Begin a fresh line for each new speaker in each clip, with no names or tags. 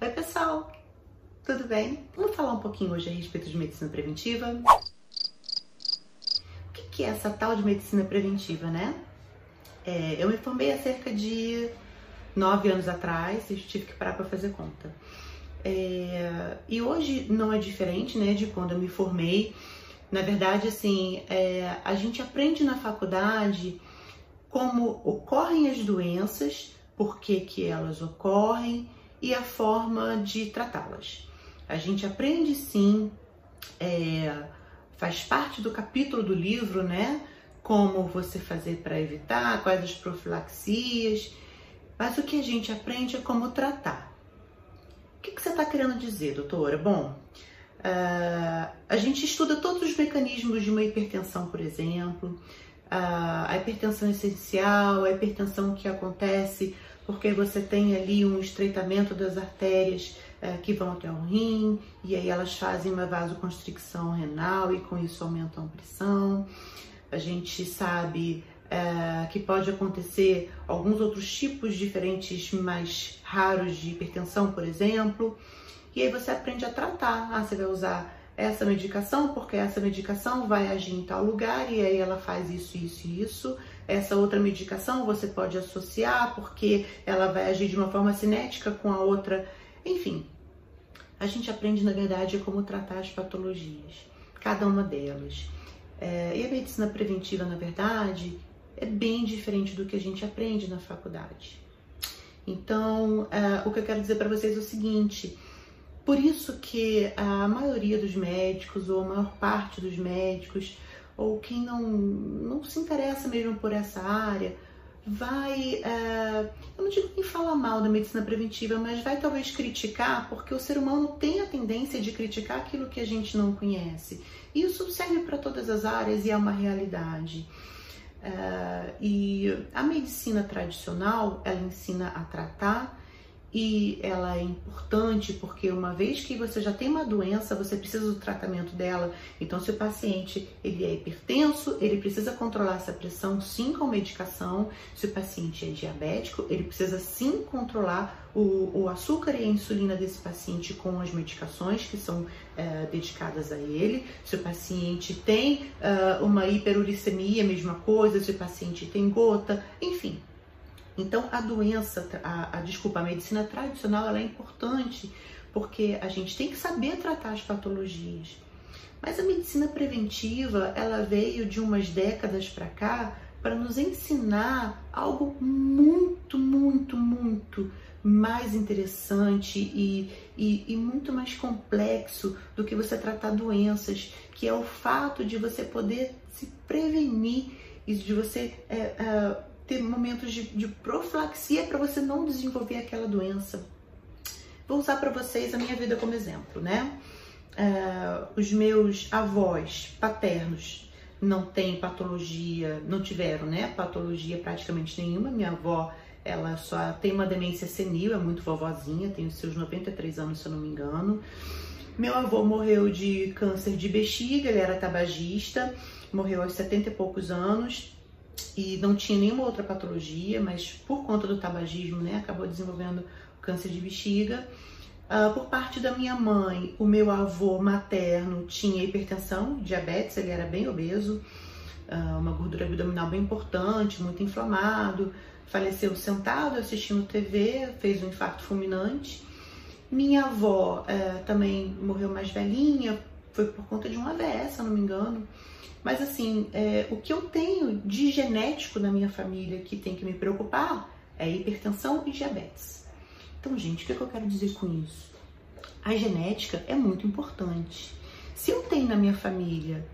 Oi pessoal, tudo bem? Vamos falar um pouquinho hoje a respeito de medicina preventiva. O que é essa tal de medicina preventiva, né? É, eu me formei há cerca de nove anos atrás e tive que parar para fazer conta. É, e hoje não é diferente, né, de quando eu me formei. Na verdade, assim, é, a gente aprende na faculdade como ocorrem as doenças, por que, que elas ocorrem e a forma de tratá-las. A gente aprende sim, é, faz parte do capítulo do livro, né? Como você fazer para evitar, quais as profilaxias, mas o que a gente aprende é como tratar. O que, que você está querendo dizer, doutora? Bom, uh, a gente estuda todos os mecanismos de uma hipertensão, por exemplo, uh, a hipertensão essencial, a hipertensão que acontece porque você tem ali um estreitamento das artérias é, que vão até o rim, e aí elas fazem uma vasoconstricção renal e com isso aumentam a pressão. A gente sabe é, que pode acontecer alguns outros tipos diferentes, mais raros de hipertensão, por exemplo, e aí você aprende a tratar. Ah, você vai usar essa medicação porque essa medicação vai agir em tal lugar e aí ela faz isso, isso e isso essa outra medicação você pode associar porque ela vai agir de uma forma cinética com a outra. Enfim, a gente aprende na verdade como tratar as patologias, cada uma delas. É, e a medicina preventiva, na verdade, é bem diferente do que a gente aprende na faculdade. Então, é, o que eu quero dizer para vocês é o seguinte: por isso que a maioria dos médicos, ou a maior parte dos médicos, ou quem não, não se interessa mesmo por essa área, vai, é, eu não digo nem falar mal da medicina preventiva, mas vai talvez criticar, porque o ser humano tem a tendência de criticar aquilo que a gente não conhece. Isso serve para todas as áreas e é uma realidade. É, e a medicina tradicional, ela ensina a tratar e ela é importante porque uma vez que você já tem uma doença, você precisa do tratamento dela. Então, se o paciente ele é hipertenso, ele precisa controlar essa pressão sim com medicação. Se o paciente é diabético, ele precisa sim controlar o, o açúcar e a insulina desse paciente com as medicações que são é, dedicadas a ele. Se o paciente tem uh, uma hiperuricemia, mesma coisa. Se o paciente tem gota, enfim, então, a doença, a, a, desculpa, a medicina tradicional ela é importante porque a gente tem que saber tratar as patologias. Mas a medicina preventiva, ela veio de umas décadas para cá para nos ensinar algo muito, muito, muito mais interessante e, e, e, muito mais complexo do que você tratar doenças, que é o fato de você poder se prevenir e de você é, é, ter momentos de, de profilaxia para você não desenvolver aquela doença. Vou usar para vocês a minha vida como exemplo, né? Uh, os meus avós paternos não têm patologia, não tiveram, né? Patologia praticamente nenhuma. Minha avó, ela só tem uma demência senil, é muito vovozinha, tem os seus 93 anos, se eu não me engano. Meu avô morreu de câncer de bexiga, ele era tabagista, morreu aos 70 e poucos anos e não tinha nenhuma outra patologia, mas por conta do tabagismo, né, acabou desenvolvendo câncer de bexiga. Uh, por parte da minha mãe, o meu avô materno tinha hipertensão, diabetes, ele era bem obeso, uh, uma gordura abdominal bem importante, muito inflamado, faleceu sentado assistindo TV, fez um infarto fulminante. Minha avó uh, também morreu mais velhinha, foi por conta de um AVS, se não me engano. Mas assim, é, o que eu tenho de genético na minha família que tem que me preocupar é hipertensão e diabetes. Então, gente, o que, é que eu quero dizer com isso? A genética é muito importante. Se eu tenho na minha família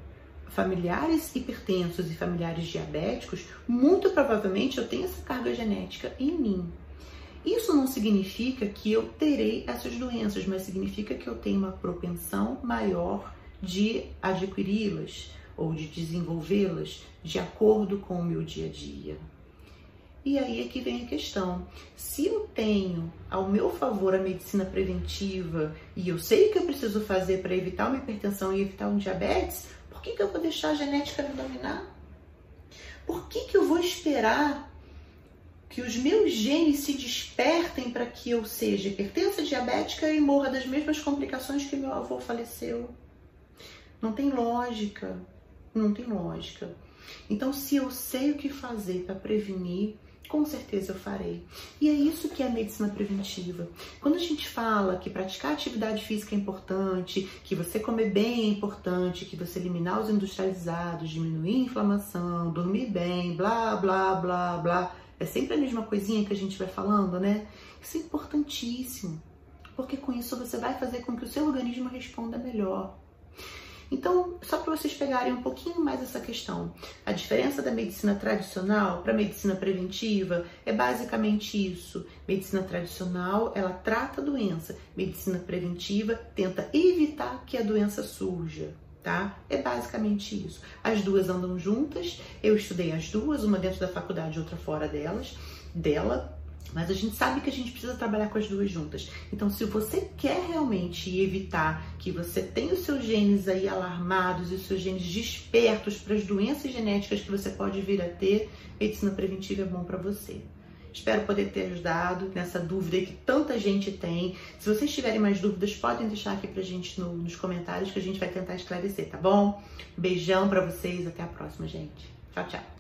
familiares hipertensos e familiares diabéticos, muito provavelmente eu tenho essa carga genética em mim. Isso não significa que eu terei essas doenças, mas significa que eu tenho uma propensão maior de adquiri-las ou de desenvolvê-las de acordo com o meu dia a dia. E aí é que vem a questão. Se eu tenho ao meu favor a medicina preventiva e eu sei o que eu preciso fazer para evitar uma hipertensão e evitar um diabetes, por que, que eu vou deixar a genética me dominar? Por que, que eu vou esperar que os meus genes se despertem para que eu seja hipertensa, diabética e morra das mesmas complicações que meu avô faleceu. Não tem lógica, não tem lógica. Então, se eu sei o que fazer para prevenir, com certeza eu farei. E é isso que é a medicina preventiva. Quando a gente fala que praticar atividade física é importante, que você comer bem é importante, que você eliminar os industrializados, diminuir a inflamação, dormir bem, blá, blá, blá, blá, é sempre a mesma coisinha que a gente vai falando, né? Isso é importantíssimo, porque com isso você vai fazer com que o seu organismo responda melhor. Então, só para vocês pegarem um pouquinho mais essa questão, a diferença da medicina tradicional para a medicina preventiva é basicamente isso. Medicina tradicional, ela trata a doença, medicina preventiva tenta evitar que a doença surja. Tá? É basicamente isso. As duas andam juntas. Eu estudei as duas, uma dentro da faculdade outra fora delas, dela. Mas a gente sabe que a gente precisa trabalhar com as duas juntas. Então, se você quer realmente evitar que você tenha os seus genes aí alarmados e os seus genes despertos para as doenças genéticas que você pode vir a ter, medicina preventiva é bom para você. Espero poder ter ajudado nessa dúvida que tanta gente tem. Se vocês tiverem mais dúvidas, podem deixar aqui pra gente no, nos comentários que a gente vai tentar esclarecer, tá bom? Beijão para vocês, até a próxima, gente. Tchau, tchau.